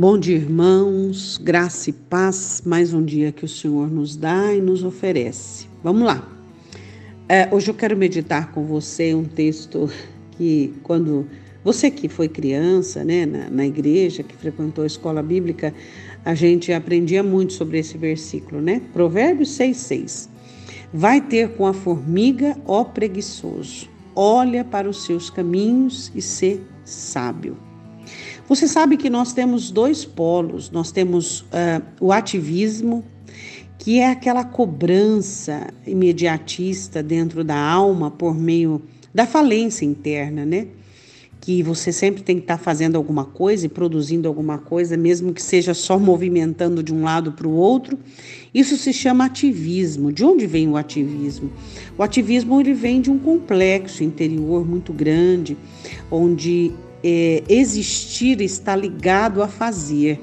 Bom dia, irmãos, graça e paz, mais um dia que o Senhor nos dá e nos oferece. Vamos lá. É, hoje eu quero meditar com você um texto que, quando você que foi criança, né, na, na igreja, que frequentou a escola bíblica, a gente aprendia muito sobre esse versículo, né? Provérbios 6,6. Vai ter com a formiga, ó preguiçoso, olha para os seus caminhos e ser sábio. Você sabe que nós temos dois polos: nós temos uh, o ativismo, que é aquela cobrança imediatista dentro da alma por meio da falência interna, né? Que você sempre tem que estar fazendo alguma coisa e produzindo alguma coisa, mesmo que seja só movimentando de um lado para o outro. Isso se chama ativismo. De onde vem o ativismo? O ativismo ele vem de um complexo interior muito grande, onde é, existir está ligado a fazer,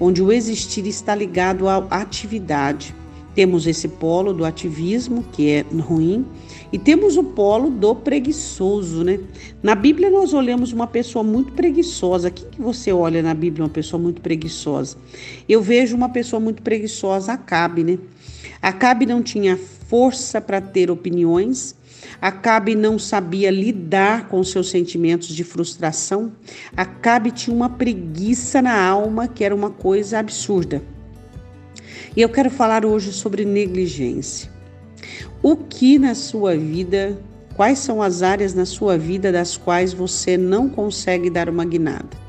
onde o existir está ligado à atividade. Temos esse polo do ativismo, que é ruim, e temos o polo do preguiçoso, né? Na Bíblia nós olhamos uma pessoa muito preguiçosa. Quem que você olha na Bíblia uma pessoa muito preguiçosa? Eu vejo uma pessoa muito preguiçosa, Acabe, né? Acabe não tinha força para ter opiniões, Acabe não sabia lidar com seus sentimentos de frustração. Acabe tinha uma preguiça na alma que era uma coisa absurda. E eu quero falar hoje sobre negligência. O que na sua vida, quais são as áreas na sua vida das quais você não consegue dar uma guinada?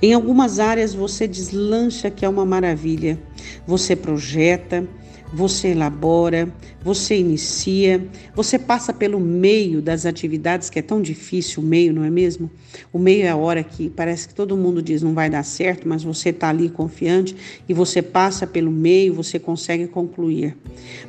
Em algumas áreas você deslancha que é uma maravilha. Você projeta, você elabora, você inicia, você passa pelo meio das atividades, que é tão difícil o meio, não é mesmo? O meio é a hora que parece que todo mundo diz não vai dar certo, mas você está ali confiante e você passa pelo meio, você consegue concluir.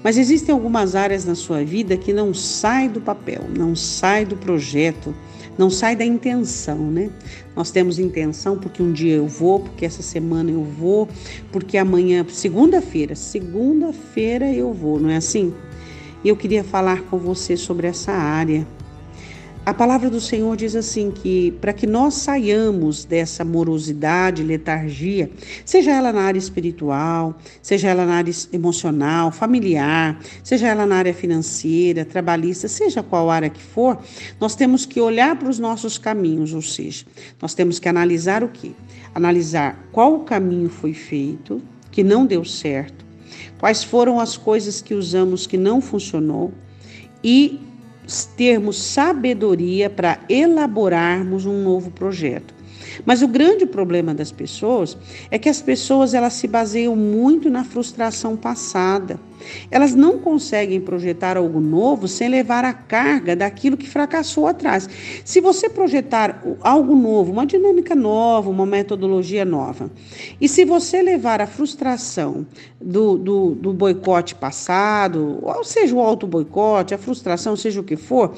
Mas existem algumas áreas na sua vida que não sai do papel, não sai do projeto não sai da intenção, né? Nós temos intenção porque um dia eu vou, porque essa semana eu vou, porque amanhã, segunda-feira, segunda-feira eu vou, não é assim? E eu queria falar com você sobre essa área a palavra do Senhor diz assim que para que nós saiamos dessa morosidade, letargia, seja ela na área espiritual, seja ela na área emocional, familiar, seja ela na área financeira, trabalhista, seja qual área que for, nós temos que olhar para os nossos caminhos, ou seja, nós temos que analisar o que? Analisar qual caminho foi feito que não deu certo, quais foram as coisas que usamos que não funcionou e termos sabedoria para elaborarmos um novo projeto. Mas o grande problema das pessoas é que as pessoas elas se baseiam muito na frustração passada. Elas não conseguem projetar algo novo sem levar a carga daquilo que fracassou atrás. Se você projetar algo novo, uma dinâmica nova, uma metodologia nova, e se você levar a frustração do, do, do boicote passado, ou seja, o auto-boicote, a frustração, seja o que for,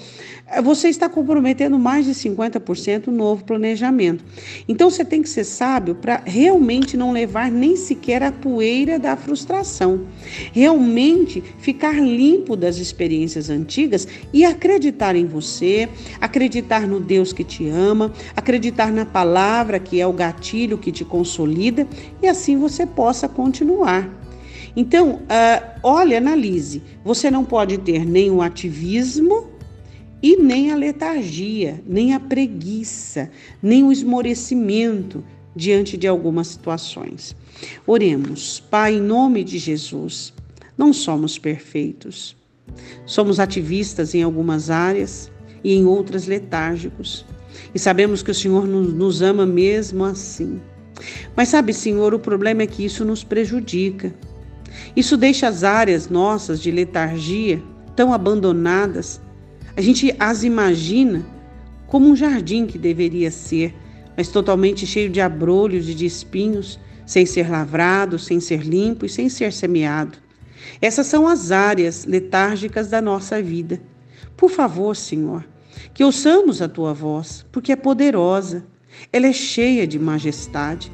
você está comprometendo mais de 50% o novo planejamento. Então você tem que ser sábio para realmente não levar nem sequer a poeira da frustração. Realmente ficar limpo das experiências antigas e acreditar em você, acreditar no Deus que te ama, acreditar na palavra que é o gatilho que te consolida e assim você possa continuar. Então, uh, olha, analise. Você não pode ter nem o ativismo e nem a letargia, nem a preguiça, nem o esmorecimento diante de algumas situações. Oremos, Pai, em nome de Jesus. Não somos perfeitos. Somos ativistas em algumas áreas e em outras letárgicos. E sabemos que o Senhor nos ama mesmo assim. Mas sabe, Senhor, o problema é que isso nos prejudica. Isso deixa as áreas nossas de letargia tão abandonadas. A gente as imagina como um jardim que deveria ser, mas totalmente cheio de abrolhos e de espinhos, sem ser lavrado, sem ser limpo e sem ser semeado. Essas são as áreas letárgicas da nossa vida. Por favor, Senhor, que ouçamos a tua voz, porque é poderosa, ela é cheia de majestade,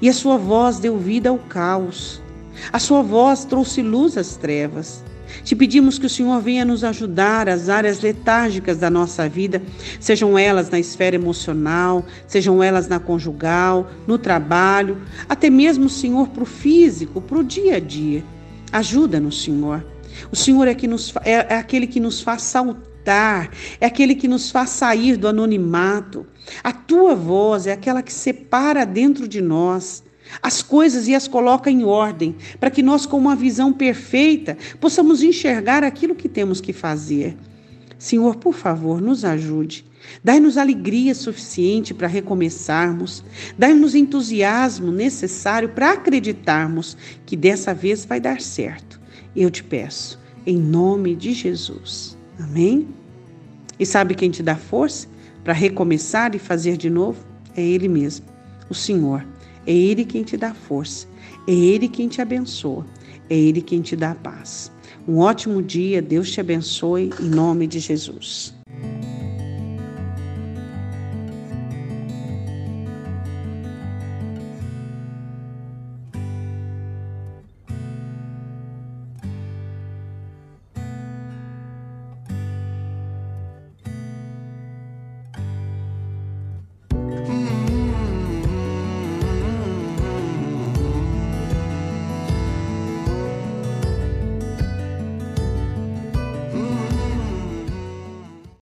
e a sua voz deu vida ao caos. A sua voz trouxe luz às trevas. Te pedimos que o Senhor venha nos ajudar as áreas letárgicas da nossa vida, sejam elas na esfera emocional, sejam elas na conjugal, no trabalho, até mesmo, Senhor, para o físico, para o dia a dia. Ajuda-nos, Senhor. O Senhor é, que nos, é, é aquele que nos faz saltar, é aquele que nos faz sair do anonimato. A tua voz é aquela que separa dentro de nós as coisas e as coloca em ordem, para que nós, com uma visão perfeita, possamos enxergar aquilo que temos que fazer. Senhor, por favor, nos ajude. Dai-nos alegria suficiente para recomeçarmos. Dai-nos entusiasmo necessário para acreditarmos que dessa vez vai dar certo. Eu te peço, em nome de Jesus. Amém? E sabe quem te dá força para recomeçar e fazer de novo? É Ele mesmo, o Senhor. É Ele quem te dá força, é Ele quem te abençoa, é Ele quem te dá paz. Um ótimo dia, Deus te abençoe, em nome de Jesus.